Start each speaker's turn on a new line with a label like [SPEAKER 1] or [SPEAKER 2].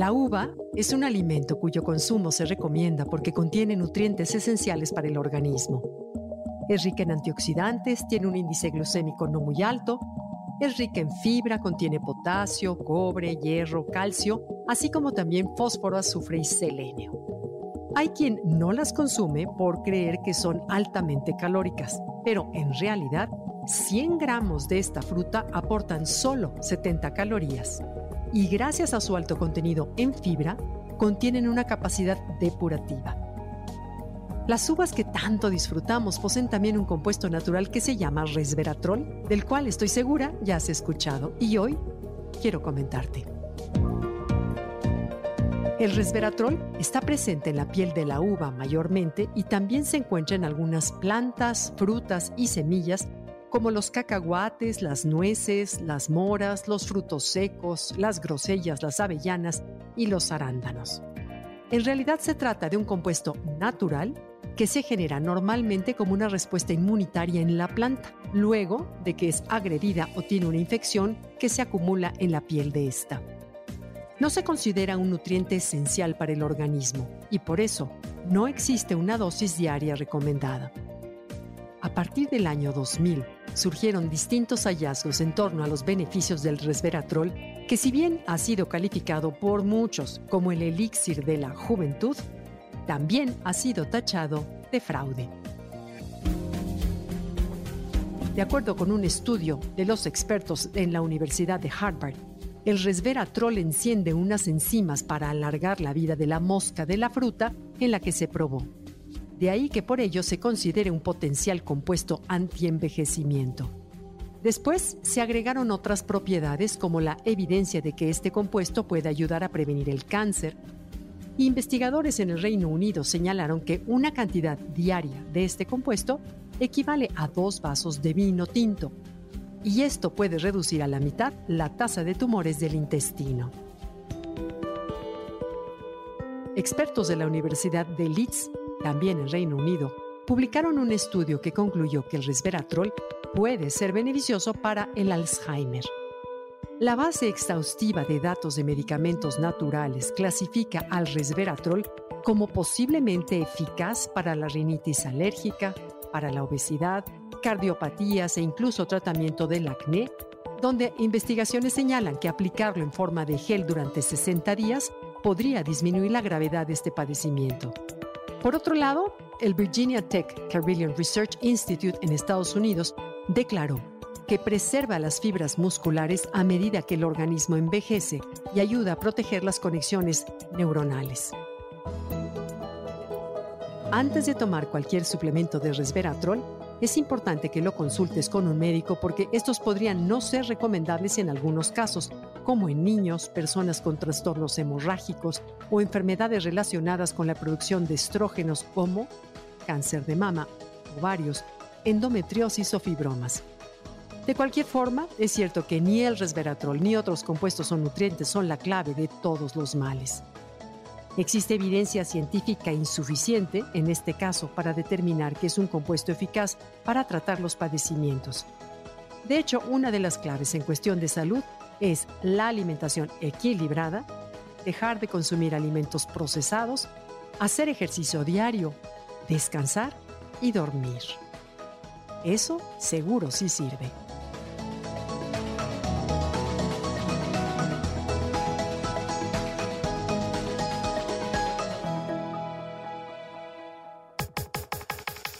[SPEAKER 1] La uva es un alimento cuyo consumo se recomienda porque contiene nutrientes esenciales para el organismo. Es rica en antioxidantes, tiene un índice glucémico no muy alto, es rica en fibra, contiene potasio, cobre, hierro, calcio, así como también fósforo, azufre y selenio. Hay quien no las consume por creer que son altamente calóricas, pero en realidad 100 gramos de esta fruta aportan solo 70 calorías y gracias a su alto contenido en fibra, contienen una capacidad depurativa. Las uvas que tanto disfrutamos poseen también un compuesto natural que se llama resveratrol, del cual estoy segura ya has escuchado y hoy quiero comentarte. El resveratrol está presente en la piel de la uva mayormente y también se encuentra en algunas plantas, frutas y semillas como los cacahuates, las nueces, las moras, los frutos secos, las grosellas, las avellanas y los arándanos. En realidad se trata de un compuesto natural que se genera normalmente como una respuesta inmunitaria en la planta, luego de que es agredida o tiene una infección que se acumula en la piel de esta. No se considera un nutriente esencial para el organismo y por eso no existe una dosis diaria recomendada. A partir del año 2000, surgieron distintos hallazgos en torno a los beneficios del resveratrol, que si bien ha sido calificado por muchos como el elixir de la juventud, también ha sido tachado de fraude. De acuerdo con un estudio de los expertos en la Universidad de Harvard, el resveratrol enciende unas enzimas para alargar la vida de la mosca de la fruta en la que se probó. De ahí que por ello se considere un potencial compuesto antienvejecimiento. Después se agregaron otras propiedades como la evidencia de que este compuesto puede ayudar a prevenir el cáncer. Investigadores en el Reino Unido señalaron que una cantidad diaria de este compuesto equivale a dos vasos de vino tinto, y esto puede reducir a la mitad la tasa de tumores del intestino. Expertos de la Universidad de Leeds también en Reino Unido, publicaron un estudio que concluyó que el resveratrol puede ser beneficioso para el Alzheimer. La base exhaustiva de datos de medicamentos naturales clasifica al resveratrol como posiblemente eficaz para la rinitis alérgica, para la obesidad, cardiopatías e incluso tratamiento del acné, donde investigaciones señalan que aplicarlo en forma de gel durante 60 días podría disminuir la gravedad de este padecimiento. Por otro lado, el Virginia Tech Carilion Research Institute en Estados Unidos declaró que preserva las fibras musculares a medida que el organismo envejece y ayuda a proteger las conexiones neuronales. Antes de tomar cualquier suplemento de resveratrol, es importante que lo consultes con un médico porque estos podrían no ser recomendables en algunos casos, como en niños, personas con trastornos hemorrágicos o enfermedades relacionadas con la producción de estrógenos como cáncer de mama, ovarios, endometriosis o fibromas. De cualquier forma, es cierto que ni el resveratrol ni otros compuestos o nutrientes son la clave de todos los males. Existe evidencia científica insuficiente, en este caso, para determinar que es un compuesto eficaz para tratar los padecimientos. De hecho, una de las claves en cuestión de salud es la alimentación equilibrada, dejar de consumir alimentos procesados, hacer ejercicio diario, descansar y dormir. Eso seguro sí sirve.